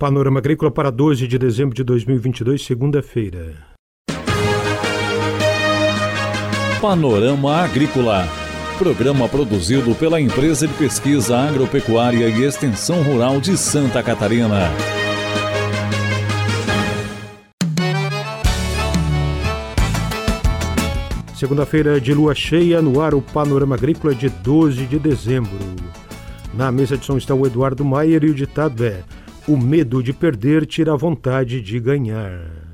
Panorama Agrícola para 12 de dezembro de 2022, segunda-feira. Panorama Agrícola. Programa produzido pela Empresa de Pesquisa Agropecuária e Extensão Rural de Santa Catarina. Segunda-feira de lua cheia, no ar o Panorama Agrícola de 12 de dezembro. Na mesa de som está o Eduardo Maier e o ditado é: O medo de perder tira a vontade de ganhar.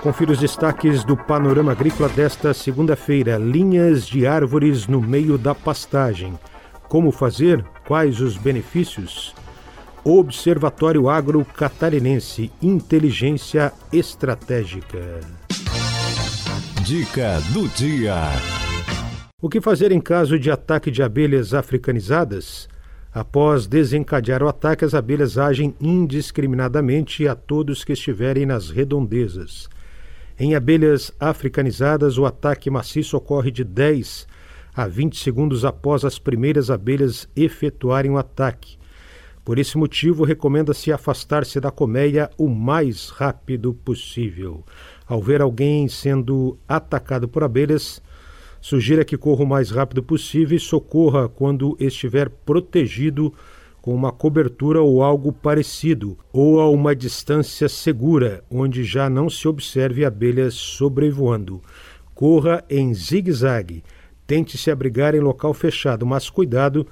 Confira os destaques do panorama agrícola desta segunda-feira. Linhas de árvores no meio da pastagem. Como fazer? Quais os benefícios? Observatório Agro Catarinense Inteligência Estratégica. Dica do dia. O que fazer em caso de ataque de abelhas africanizadas? Após desencadear o ataque, as abelhas agem indiscriminadamente a todos que estiverem nas redondezas. Em abelhas africanizadas, o ataque maciço ocorre de 10 a 20 segundos após as primeiras abelhas efetuarem o ataque. Por esse motivo, recomenda-se afastar-se da colmeia o mais rápido possível. Ao ver alguém sendo atacado por abelhas, sugira que corra o mais rápido possível e socorra quando estiver protegido com uma cobertura ou algo parecido, ou a uma distância segura, onde já não se observe abelhas sobrevoando. Corra em zigue-zague. Tente se abrigar em local fechado, mas cuidado,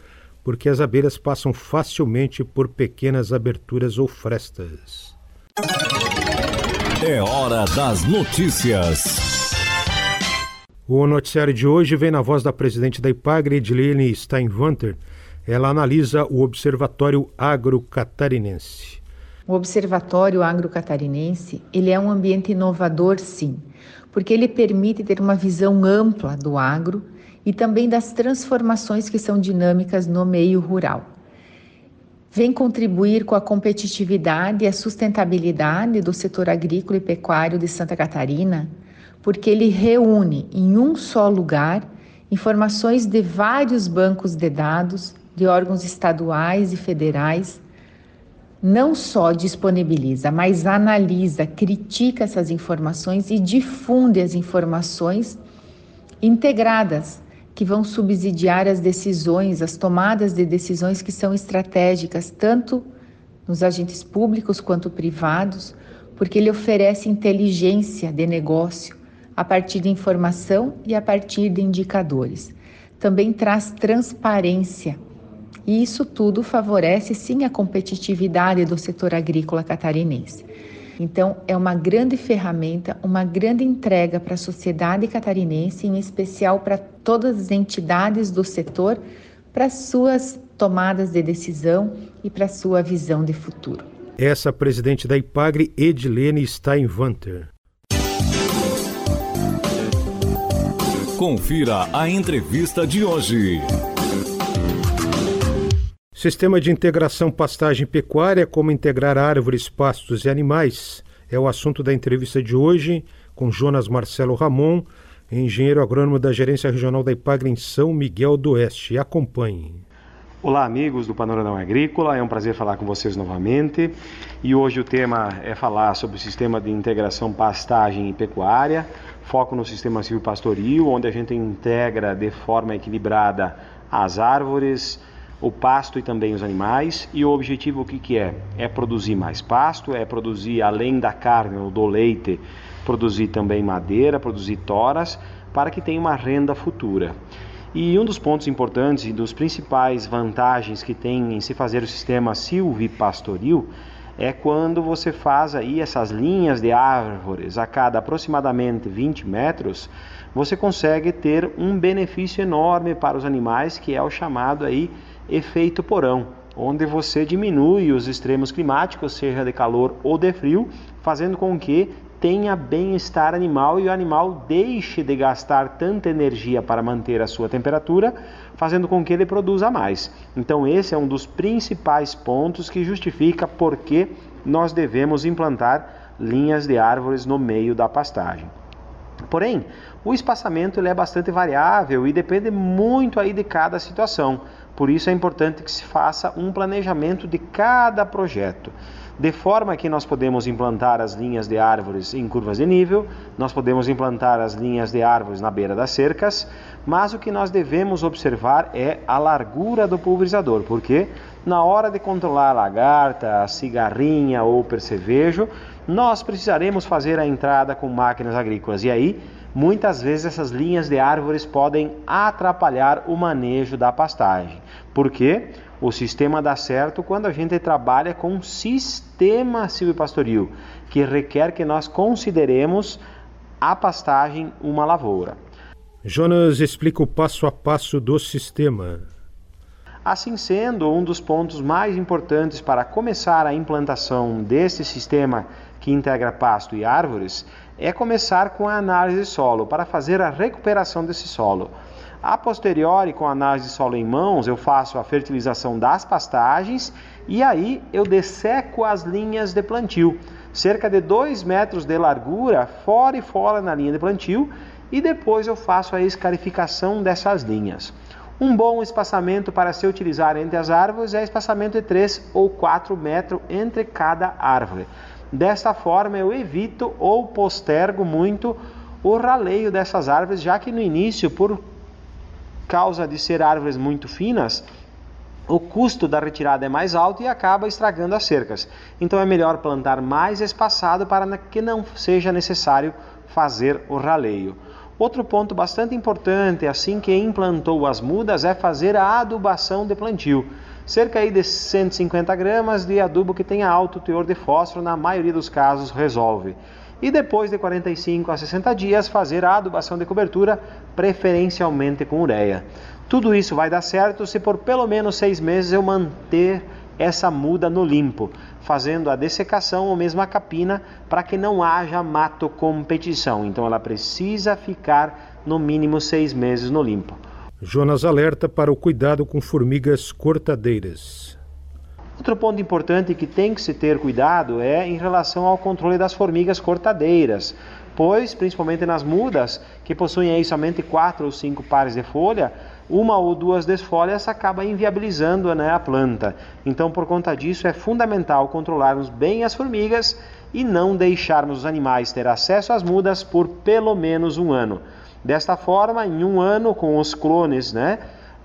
porque as abelhas passam facilmente por pequenas aberturas ou frestas. É hora das notícias. O noticiário de hoje vem na voz da presidente da IPAGRE, Edilene Steinwanter, ela analisa o Observatório Agro-Catarinense. O Observatório Agro-Catarinense ele é um ambiente inovador, sim, porque ele permite ter uma visão ampla do agro e também das transformações que são dinâmicas no meio rural. Vem contribuir com a competitividade e a sustentabilidade do setor agrícola e pecuário de Santa Catarina, porque ele reúne em um só lugar informações de vários bancos de dados de órgãos estaduais e federais. Não só disponibiliza, mas analisa, critica essas informações e difunde as informações integradas que vão subsidiar as decisões, as tomadas de decisões que são estratégicas, tanto nos agentes públicos quanto privados, porque ele oferece inteligência de negócio a partir de informação e a partir de indicadores. Também traz transparência e isso tudo favorece sim a competitividade do setor agrícola catarinense. Então, é uma grande ferramenta, uma grande entrega para a sociedade catarinense, em especial para todas as entidades do setor, para suas tomadas de decisão e para sua visão de futuro. Essa presidente da IPAGRE, Edilene Steinwanter. Confira a entrevista de hoje. Sistema de integração pastagem-pecuária, como integrar árvores, pastos e animais, é o assunto da entrevista de hoje com Jonas Marcelo Ramon, engenheiro agrônomo da Gerência Regional da Ipagre em São Miguel do Oeste. Acompanhe. Olá, amigos do Panorama Agrícola, é um prazer falar com vocês novamente. E hoje o tema é falar sobre o sistema de integração pastagem e pecuária, foco no sistema silvopastoril, onde a gente integra de forma equilibrada as árvores, o pasto e também os animais. E o objetivo o que, que é? É produzir mais pasto, é produzir além da carne ou do leite, produzir também madeira, produzir toras, para que tenha uma renda futura. E um dos pontos importantes e dos principais vantagens que tem em se fazer o sistema silvipastoril é quando você faz aí essas linhas de árvores a cada aproximadamente 20 metros, você consegue ter um benefício enorme para os animais, que é o chamado aí efeito porão, onde você diminui os extremos climáticos, seja de calor ou de frio, fazendo com que tenha bem-estar animal e o animal deixe de gastar tanta energia para manter a sua temperatura, fazendo com que ele produza mais. Então, esse é um dos principais pontos que justifica por que nós devemos implantar linhas de árvores no meio da pastagem. Porém, o espaçamento ele é bastante variável e depende muito aí de cada situação. Por isso é importante que se faça um planejamento de cada projeto de forma que nós podemos implantar as linhas de árvores em curvas de nível, nós podemos implantar as linhas de árvores na beira das cercas, mas o que nós devemos observar é a largura do pulverizador, porque na hora de controlar a lagarta, a cigarrinha ou percevejo, nós precisaremos fazer a entrada com máquinas agrícolas e aí muitas vezes essas linhas de árvores podem atrapalhar o manejo da pastagem. Por quê? O sistema dá certo quando a gente trabalha com um sistema silvopastoril, que requer que nós consideremos a pastagem uma lavoura. Jonas explica o passo a passo do sistema. Assim sendo, um dos pontos mais importantes para começar a implantação deste sistema que integra pasto e árvores é começar com a análise de solo para fazer a recuperação desse solo. A posteriori, com a análise de solo em mãos, eu faço a fertilização das pastagens e aí eu desseco as linhas de plantio, cerca de 2 metros de largura, fora e fora na linha de plantio, e depois eu faço a escarificação dessas linhas. Um bom espaçamento para se utilizar entre as árvores é espaçamento de 3 ou 4 metros entre cada árvore. Desta forma, eu evito ou postergo muito o raleio dessas árvores, já que no início, por causa de ser árvores muito finas, o custo da retirada é mais alto e acaba estragando as cercas. Então é melhor plantar mais espaçado para que não seja necessário fazer o raleio. Outro ponto bastante importante, assim que implantou as mudas, é fazer a adubação de plantio. Cerca de 150 gramas de adubo que tenha alto teor de fósforo, na maioria dos casos, resolve e depois de 45 a 60 dias fazer a adubação de cobertura, preferencialmente com ureia. Tudo isso vai dar certo se por pelo menos seis meses eu manter essa muda no limpo, fazendo a dessecação ou mesmo a capina para que não haja mato competição. Então ela precisa ficar no mínimo seis meses no limpo. Jonas alerta para o cuidado com formigas cortadeiras. Outro ponto importante que tem que se ter cuidado é em relação ao controle das formigas cortadeiras, pois, principalmente nas mudas, que possuem aí somente quatro ou cinco pares de folha, uma ou duas desfolhas acaba inviabilizando né, a planta. Então, por conta disso, é fundamental controlarmos bem as formigas e não deixarmos os animais ter acesso às mudas por pelo menos um ano. Desta forma, em um ano, com os clones, né?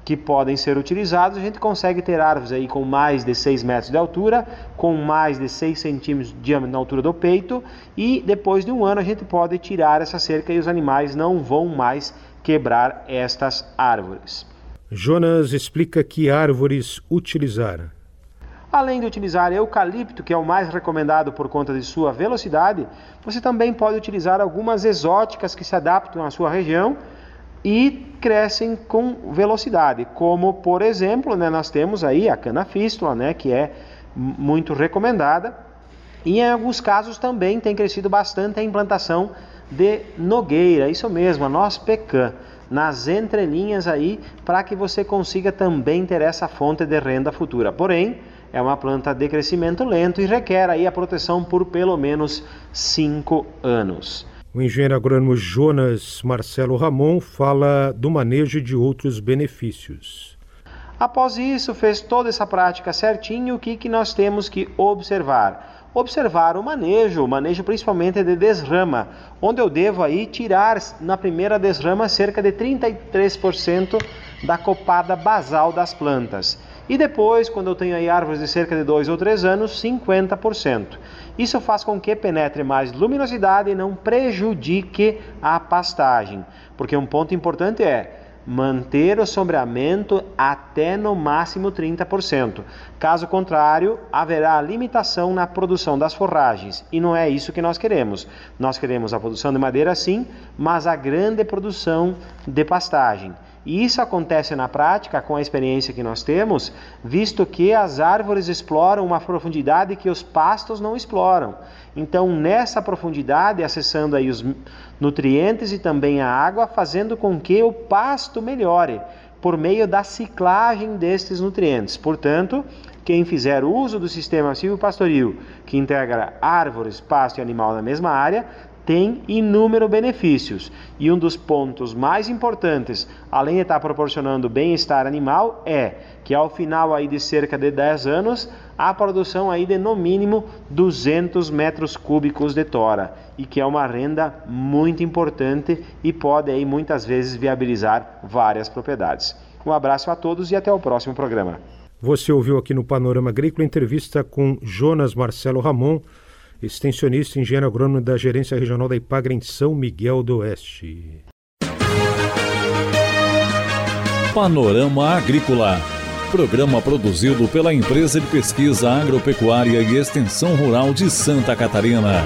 Que podem ser utilizados, a gente consegue ter árvores aí com mais de 6 metros de altura, com mais de 6 centímetros de diâmetro na altura do peito, e depois de um ano a gente pode tirar essa cerca e os animais não vão mais quebrar estas árvores. Jonas explica que árvores utilizar. Além de utilizar eucalipto, que é o mais recomendado por conta de sua velocidade, você também pode utilizar algumas exóticas que se adaptam à sua região e crescem com velocidade, como por exemplo, né, nós temos aí a cana-fístula, né, que é muito recomendada, e em alguns casos também tem crescido bastante a implantação de nogueira, isso mesmo, a noz pecan, nas entrelinhas aí, para que você consiga também ter essa fonte de renda futura. Porém, é uma planta de crescimento lento e requer aí a proteção por pelo menos 5 anos. O engenheiro agrônomo Jonas Marcelo Ramon fala do manejo de outros benefícios. Após isso, fez toda essa prática certinho, o que, que nós temos que observar? Observar o manejo, o manejo principalmente de desrama, onde eu devo aí tirar na primeira desrama cerca de 33% da copada basal das plantas. E depois, quando eu tenho aí árvores de cerca de 2 ou 3 anos, 50%. Isso faz com que penetre mais luminosidade e não prejudique a pastagem. Porque um ponto importante é manter o sombreamento até no máximo 30%. Caso contrário, haverá limitação na produção das forragens e não é isso que nós queremos. Nós queremos a produção de madeira sim, mas a grande produção de pastagem. E isso acontece na prática com a experiência que nós temos, visto que as árvores exploram uma profundidade que os pastos não exploram. Então, nessa profundidade, acessando aí os nutrientes e também a água, fazendo com que o pasto melhore por meio da ciclagem destes nutrientes. Portanto, quem fizer uso do sistema silvopastoril, que integra árvores, pasto e animal na mesma área, tem inúmeros benefícios e um dos pontos mais importantes, além de estar proporcionando bem-estar animal, é que ao final aí de cerca de 10 anos, a produção aí de no mínimo 200 metros cúbicos de tora e que é uma renda muito importante e pode aí muitas vezes viabilizar várias propriedades. Um abraço a todos e até o próximo programa. Você ouviu aqui no Panorama Agrícola entrevista com Jonas Marcelo Ramon, extensionista e engenheiro agrônomo da Gerência Regional da Ipagra em São Miguel do Oeste. Panorama Agrícola. Programa produzido pela Empresa de Pesquisa Agropecuária e Extensão Rural de Santa Catarina.